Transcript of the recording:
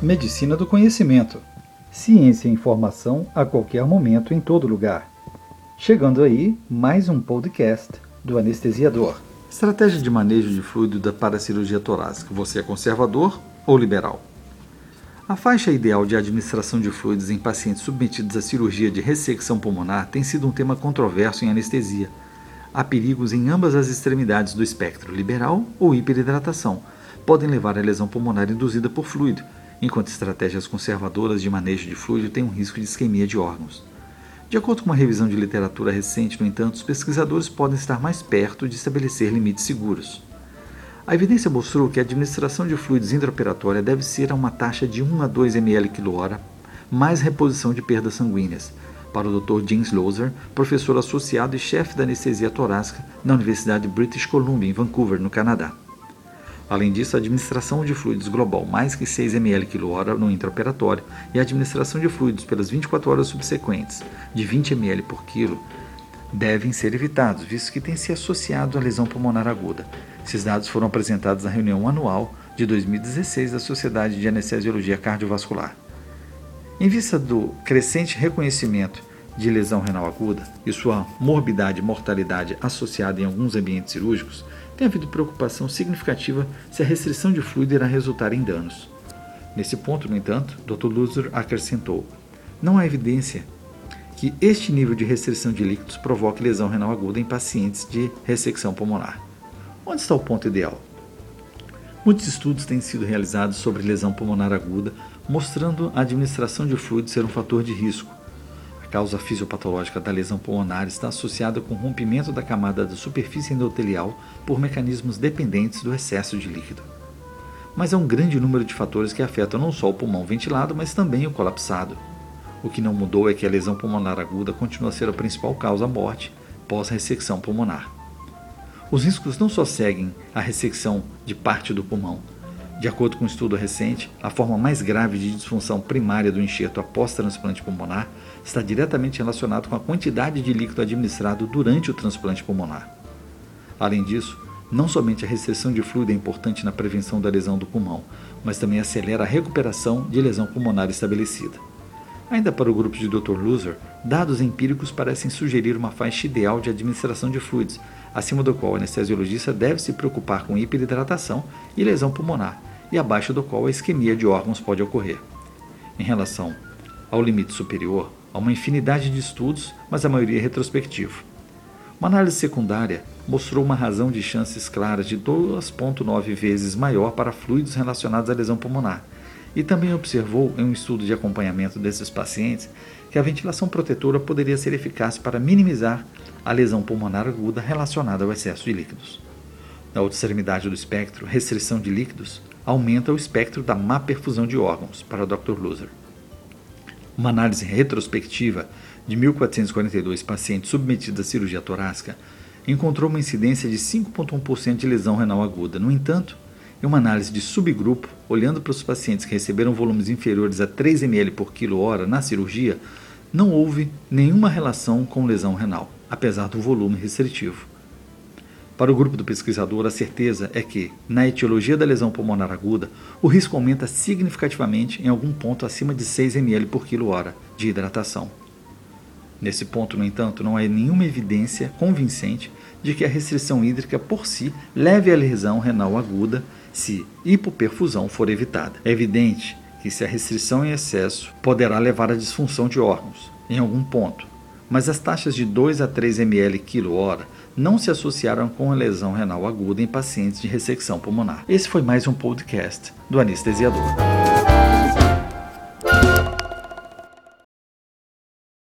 Medicina do conhecimento. Ciência e informação a qualquer momento, em todo lugar. Chegando aí, mais um podcast do anestesiador. Estratégia de manejo de fluido para a cirurgia torácica. Você é conservador ou liberal? A faixa ideal de administração de fluidos em pacientes submetidos à cirurgia de ressecção pulmonar tem sido um tema controverso em anestesia. Há perigos em ambas as extremidades do espectro, liberal ou hiperidratação. Podem levar à lesão pulmonar induzida por fluido, enquanto estratégias conservadoras de manejo de fluido têm um risco de isquemia de órgãos. De acordo com uma revisão de literatura recente, no entanto, os pesquisadores podem estar mais perto de estabelecer limites seguros. A evidência mostrou que a administração de fluidos intraoperatória deve ser a uma taxa de 1 a 2 ml quilhora, mais reposição de perdas sanguíneas, para o Dr. James Loser, professor associado e chefe da anestesia torácica na Universidade de British Columbia, em Vancouver, no Canadá. Além disso, a administração de fluidos global mais que 6 ml quilhora no intraoperatório e a administração de fluidos pelas 24 horas subsequentes, de 20 ml por quilo, devem ser evitados, visto que têm se associado à lesão pulmonar aguda. Esses dados foram apresentados na reunião anual de 2016 da Sociedade de Anestesiologia Cardiovascular. Em vista do crescente reconhecimento de lesão renal aguda e sua morbidade e mortalidade associada em alguns ambientes cirúrgicos, tem havido preocupação significativa se a restrição de fluido irá resultar em danos. Nesse ponto, no entanto, Dr. Luzer acrescentou: não há evidência que este nível de restrição de líquidos provoque lesão renal aguda em pacientes de ressecção pulmonar. Onde está o ponto ideal? Muitos estudos têm sido realizados sobre lesão pulmonar aguda, mostrando a administração de fluido ser um fator de risco, causa fisiopatológica da lesão pulmonar está associada com rompimento da camada da superfície endotelial por mecanismos dependentes do excesso de líquido. Mas há um grande número de fatores que afetam não só o pulmão ventilado, mas também o colapsado. O que não mudou é que a lesão pulmonar aguda continua a ser a principal causa morte pós-ressecção pulmonar. Os riscos não só seguem a ressecção de parte do pulmão, de acordo com um estudo recente, a forma mais grave de disfunção primária do enxerto após transplante pulmonar está diretamente relacionado com a quantidade de líquido administrado durante o transplante pulmonar. Além disso, não somente a restrição de fluido é importante na prevenção da lesão do pulmão, mas também acelera a recuperação de lesão pulmonar estabelecida. Ainda para o grupo de Dr. Loser, dados empíricos parecem sugerir uma faixa ideal de administração de fluidos, acima do qual o anestesiologista deve se preocupar com hiperidratação e lesão pulmonar, e abaixo do qual a isquemia de órgãos pode ocorrer. Em relação ao limite superior, há uma infinidade de estudos, mas a maioria é retrospectivo. Uma análise secundária mostrou uma razão de chances claras de 2,9 vezes maior para fluidos relacionados à lesão pulmonar, e também observou em um estudo de acompanhamento desses pacientes que a ventilação protetora poderia ser eficaz para minimizar a lesão pulmonar aguda relacionada ao excesso de líquidos. Na outra extremidade do espectro, restrição de líquidos aumenta o espectro da má perfusão de órgãos, para Dr. Loser. Uma análise retrospectiva de 1.442 pacientes submetidos à cirurgia torácica encontrou uma incidência de 5,1% de lesão renal aguda. No entanto, em uma análise de subgrupo, olhando para os pacientes que receberam volumes inferiores a 3 ml por quilo hora na cirurgia, não houve nenhuma relação com lesão renal, apesar do volume restritivo. Para o grupo do pesquisador, a certeza é que, na etiologia da lesão pulmonar aguda, o risco aumenta significativamente em algum ponto acima de 6 ml por quilo-hora de hidratação. Nesse ponto, no entanto, não há nenhuma evidência convincente de que a restrição hídrica por si leve à lesão renal aguda se hipoperfusão for evitada. É evidente que se a restrição em excesso poderá levar à disfunção de órgãos, em algum ponto, mas as taxas de 2 a 3 ml quilo-hora não se associaram com a lesão renal aguda em pacientes de ressecção pulmonar. Esse foi mais um podcast do Anestesiador.